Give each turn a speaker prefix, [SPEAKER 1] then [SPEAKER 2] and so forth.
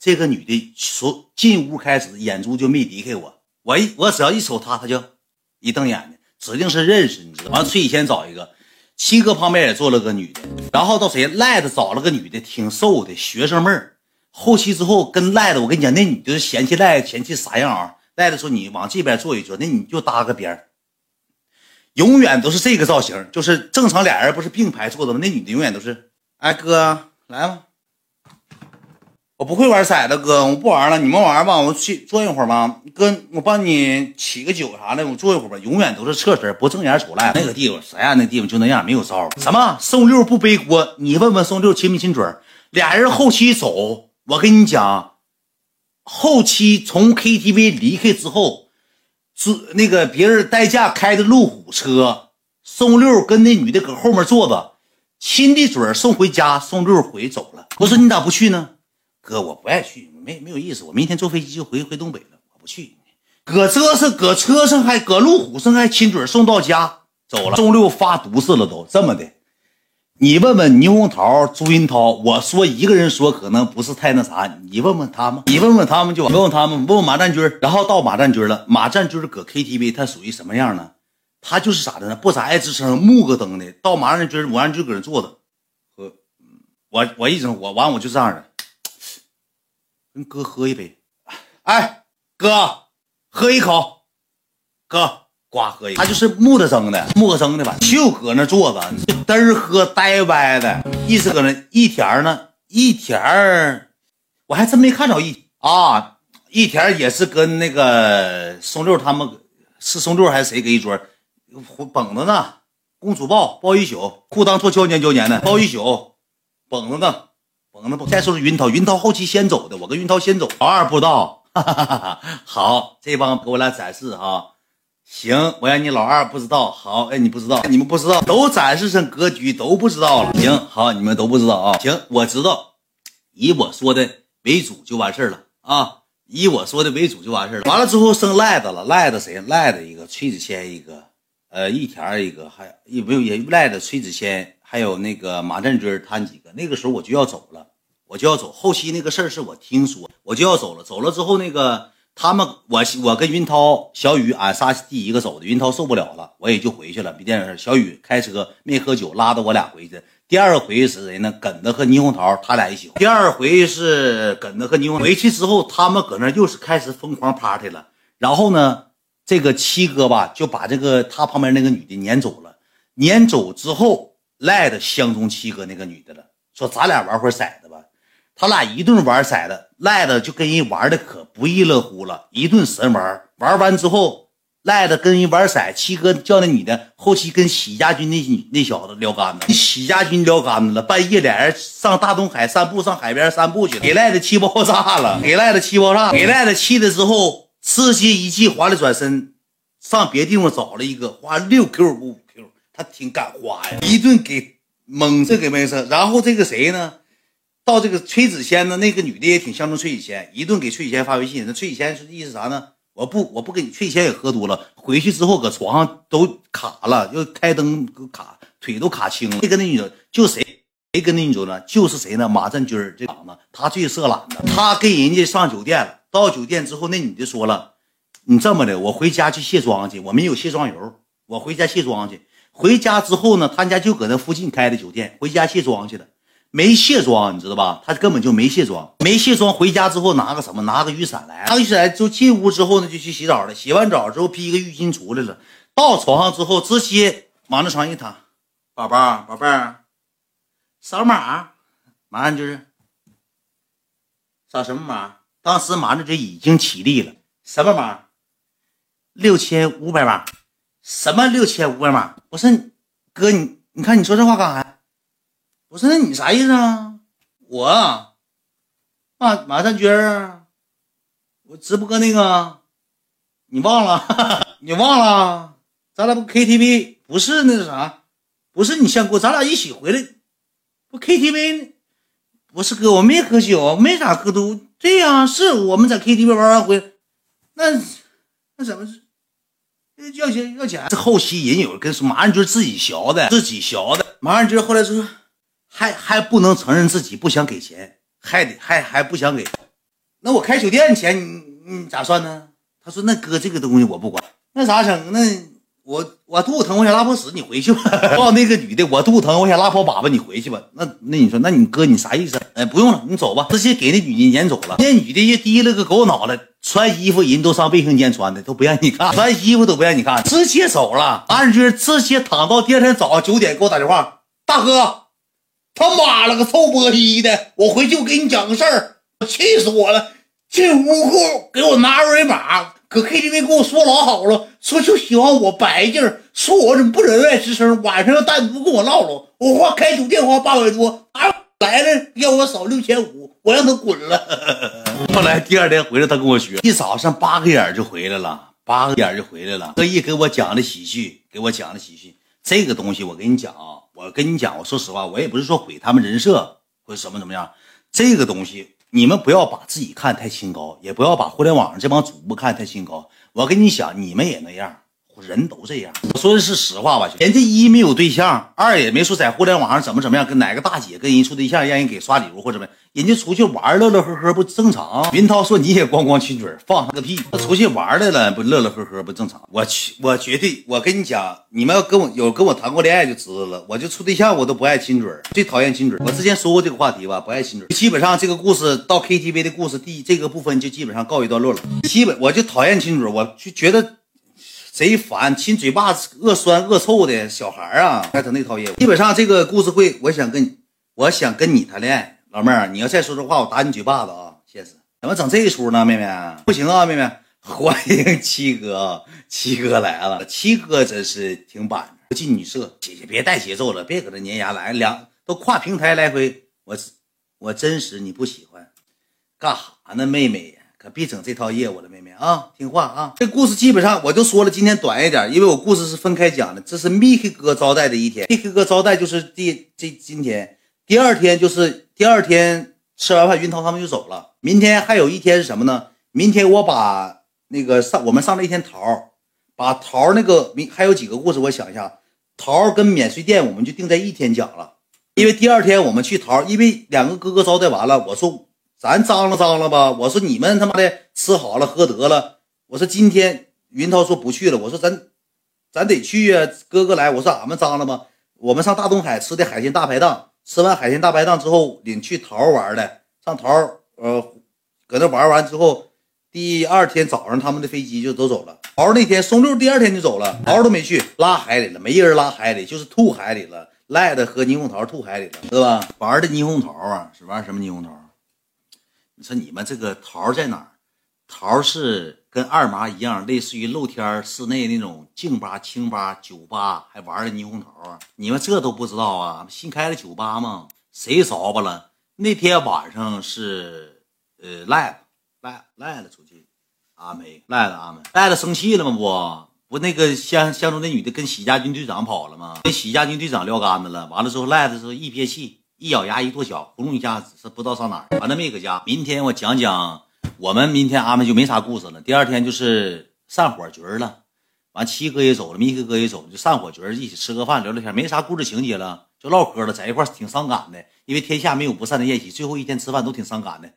[SPEAKER 1] 这个女的说进屋开始，眼珠就没离开我。我一我只要一瞅她，她就一瞪眼睛，指定是认识，你知道吗？完，崔以前找一个，七哥旁边也坐了个女的，然后到谁赖子找了个女的，挺瘦的学生妹儿。后期之后跟赖子，我跟你讲，那女的嫌弃赖子嫌弃啥样啊？赖子说你往这边坐一坐，那你就搭个边儿。永远都是这个造型，就是正常俩人不是并排坐的吗？那女的永远都是，哎哥来吧，我不会玩骰子，哥我不玩了，你们玩吧，我去坐一会儿吧，哥我帮你起个酒啥的，我坐一会儿吧。永远都是侧身，不正眼瞅赖那个地方啥样？那地方就那样，没有招。什么宋六不背锅？你问问宋六亲没亲嘴？俩人后期走，我跟你讲，后期从 KTV 离开之后。是那个别人代驾开的路虎车，宋六跟那女的搁后面坐着，亲的嘴送回家，宋六回走了。我说你咋不去呢？哥，我不爱去，没没有意思。我明天坐飞机就回回东北了，我不去。搁车上，搁车上还搁路虎上还亲嘴送到家，走了。周六发毒誓了，都这么的。你问问倪红桃、朱云涛，我说一个人说可能不是太那啥，你问问他们，你问问他们就完问问他们，问问马占军，然后到马占军了。马占军搁 KTV，他属于什么样呢？他就是咋的呢？不咋爱吱声，木个灯的。到马占军，马占军搁那坐着，我我一整我完我就这样的，跟哥喝一杯，哎，哥，喝一口，哥。瓜喝一，他就是木的蒸的，木头蒸的吧，就搁那坐着，嘚儿喝呆歪的，一直搁那一田呢，一田儿，我还真没看着一啊，一田也是跟那个松六他们是松六还是谁搁一桌，绷着呢，公主抱抱一宿，裤裆做胶粘胶粘的，抱一宿，绷着呢，绷着不。再说是云涛，云涛后期先走的，我跟云涛先走，老二不知道，哈哈哈哈好，这帮给我俩展示哈。行，我让你老二不知道。好，哎，你不知道，你们不知道，都展示成格局，都不知道了。行，好，你们都不知道啊。行，我知道，以我说的为主就完事儿了啊。以我说的为主就完事儿了。完了之后剩赖子了，赖子谁？赖子一个，崔子谦一个，呃，一田一个，还也没有也赖子崔子谦，还有那个马占军他几个。那个时候我就要走了，我就要走。后期那个事儿是我听说，我就要走了。走了之后那个。他们，我我跟云涛、小雨，俺仨第一个走的。云涛受不了了，我也就回去了。没电事。小雨开车没喝酒，拉着我俩回去。第二回是谁呢？耿子和霓虹桃，他俩一起。第二回是耿子和霓虹。回去之后，他们搁那又是开始疯狂 party 了。然后呢，这个七哥吧就把这个他旁边那个女的撵走了。撵走之后，赖的相中七哥那个女的了，说咱俩玩会儿骰子吧。他俩一顿玩骰子，赖子就跟人玩的可不亦乐乎了，一顿神玩。玩完之后，赖子跟人玩骰，七哥叫那女的后期跟喜家军那那小子撩干子，喜家军撩干子了。半夜俩人上大东海散步，上海边散步去了，给赖子气爆炸了，给赖子气爆炸，给赖子气的之后，吃些一气，华丽转身上别地方找了一个花六 Q 五 Q，他挺敢花呀，一顿给蒙这给没事。然后这个谁呢？到这个崔子谦呢，那个女的也挺相中崔子谦，一顿给崔子谦发微信。那崔子谦是意思啥呢？我不，我不给你。崔子谦也喝多了，回去之后搁床上都卡了，又开灯卡，腿都卡青了。这跟那女的就谁谁跟那女的呢？就是谁呢？马占军这小子，他最色懒的。他跟人家上酒店了，到酒店之后，那女的说了：“你这么的，我回家去卸妆去，我没有卸妆油，我回家卸妆去。”回家之后呢，他家就搁那附近开的酒店，回家卸妆去了。没卸妆，你知道吧？他根本就没卸妆，没卸妆。回家之后拿个什么？拿个雨伞来，拿雨伞就进屋之后呢，就去洗澡了。洗完澡之后披一个浴巾出来了，到床上之后直接往那床一躺，宝宝宝贝儿，扫码，马上就是扫什么码？当时马上就已经起立了，什么码？六千五百码？什么六千五百码？我说哥，你你看你说这话干啥？不是，那你啥意思啊？我马马占军，我直播那个，你忘了？你忘了？咱俩不 KTV 不是那啥，不是你先过，咱俩一起回来，不 KTV，不是哥，我没喝酒，没咋喝多。对呀，是我们在 KTV 玩完回，那那怎么是？要钱要钱？这后期人有跟说马占军自己学的，自己学的。马占军后来说。还还不能承认自己不想给钱，还得还还不想给，那我开酒店钱你你咋算呢？他说那哥这个东西我不管，那咋整？那我我肚子疼，我想拉泡屎，你回去吧。告诉那个女的，我肚子疼，我想拉泡粑粑，你回去吧。那那你说，那你哥你啥意思？哎，不用了，你走吧，直接给那女的撵走了。那女的也低了个狗脑袋，穿衣服人都上卫生间穿的，都不让你看，穿衣服都不让你看，直接走了。安军直接躺到第二天早上九点给我打电话，大哥，他妈了个臭波西的，我回去我给你讲个事儿，气死我了。进屋后给我拿二维码，搁 KTV 跟我说老好了，说就喜欢我白净，说我怎么不人外之声，晚上要单独跟我唠唠。我花开酒店花八百多，啊来了要我少六千五，我让他滚了。后来第二天回来，他跟我学，一早上八个眼就回来了，八个眼就回来了，特意给我讲的喜剧，给我讲的喜剧。这个东西我跟你讲啊，我跟你讲，我说实话，我也不是说毁他们人设或者怎么怎么样，这个东西。你们不要把自己看太清高，也不要把互联网上这帮主播看太清高。我跟你讲，你们也那样，人都这样。我说的是实话吧，人家一没有对象，二也没说在互联网上怎么怎么样，跟哪个大姐跟人处对象，让人给刷礼物或者怎么，人家出去玩乐乐呵呵不正常？云涛说你也光光亲嘴，放他个屁！他出去玩来了，不乐乐呵呵不正常？我去，我绝对，我跟你讲，你们要跟我有跟我谈过恋爱就知道了。我就处对象，我都不爱亲嘴，最讨厌亲嘴。我之前说过这个话题吧，不爱亲嘴。基本上这个故事到 KTV 的故事第这个部分就基本上告一段落了。基本我就讨厌亲嘴，我就觉得。贼烦，亲嘴巴子恶酸恶臭的小孩啊，还整那套业务。基本上这个故事会，我想跟，我想跟你谈恋爱，老妹儿，你要再说这话，我打你嘴巴子啊！现实。怎么整这一出呢，妹妹？不行啊，妹妹，欢迎七哥，七哥来了，七哥真是挺板不近女色。姐姐别带节奏了，别搁这粘牙来，两都跨平台来回，我我真实你不喜欢，干哈呢，妹妹？可别整这套业务了，妹妹啊，听话啊！这故事基本上我就说了，今天短一点，因为我故事是分开讲的。这是 Miki 哥招待的一天，Miki 哥招待就是第这今天，第二天就是第二天吃完饭，云涛他们就走了。明天还有一天是什么呢？明天我把那个上我们上了一天桃，把桃那个明还有几个故事，我想一下，桃跟免税店我们就定在一天讲了，因为第二天我们去桃，因为两个哥哥招待完了，我说。咱张罗张罗吧？我说你们他妈的吃好了喝得了。我说今天云涛说不去了。我说咱咱得去呀，哥哥来。我说俺们张了吗？我们上大东海吃的海鲜大排档，吃完海鲜大排档之后，领去桃玩的，上桃呃，搁那玩完之后，第二天早上他们的飞机就都走了。桃那天松六第二天就走了，桃都没去，拉海里了，没人拉海里，就是吐海里了，赖的喝霓虹桃吐海里了，是吧？玩的霓虹桃啊，是玩什么霓虹桃？你说你们这个桃在哪儿？桃是跟二麻一样，类似于露天室内那种静吧、清吧、酒吧，还玩的霓虹桃？你们这都不知道啊？新开的酒吧吗？谁骚吧了？那天晚上是呃赖了赖赖了出去，阿梅赖了阿梅赖了生气了吗？不不那个相相中那女的跟喜家军队长跑了吗？跟喜家军队长撂杆子了。完了之后赖的时候一憋气。一咬牙一跺脚，呼隆一下子是不知道上哪儿，反正没搁家。明天我讲讲，我们明天安排就没啥故事了。第二天就是散伙局了，完七哥也走了，米哥哥也走了，就散伙局一起吃个饭聊聊天，没啥故事情节了，就唠嗑了，在一块挺伤感的，因为天下没有不散的宴席，最后一天吃饭都挺伤感的。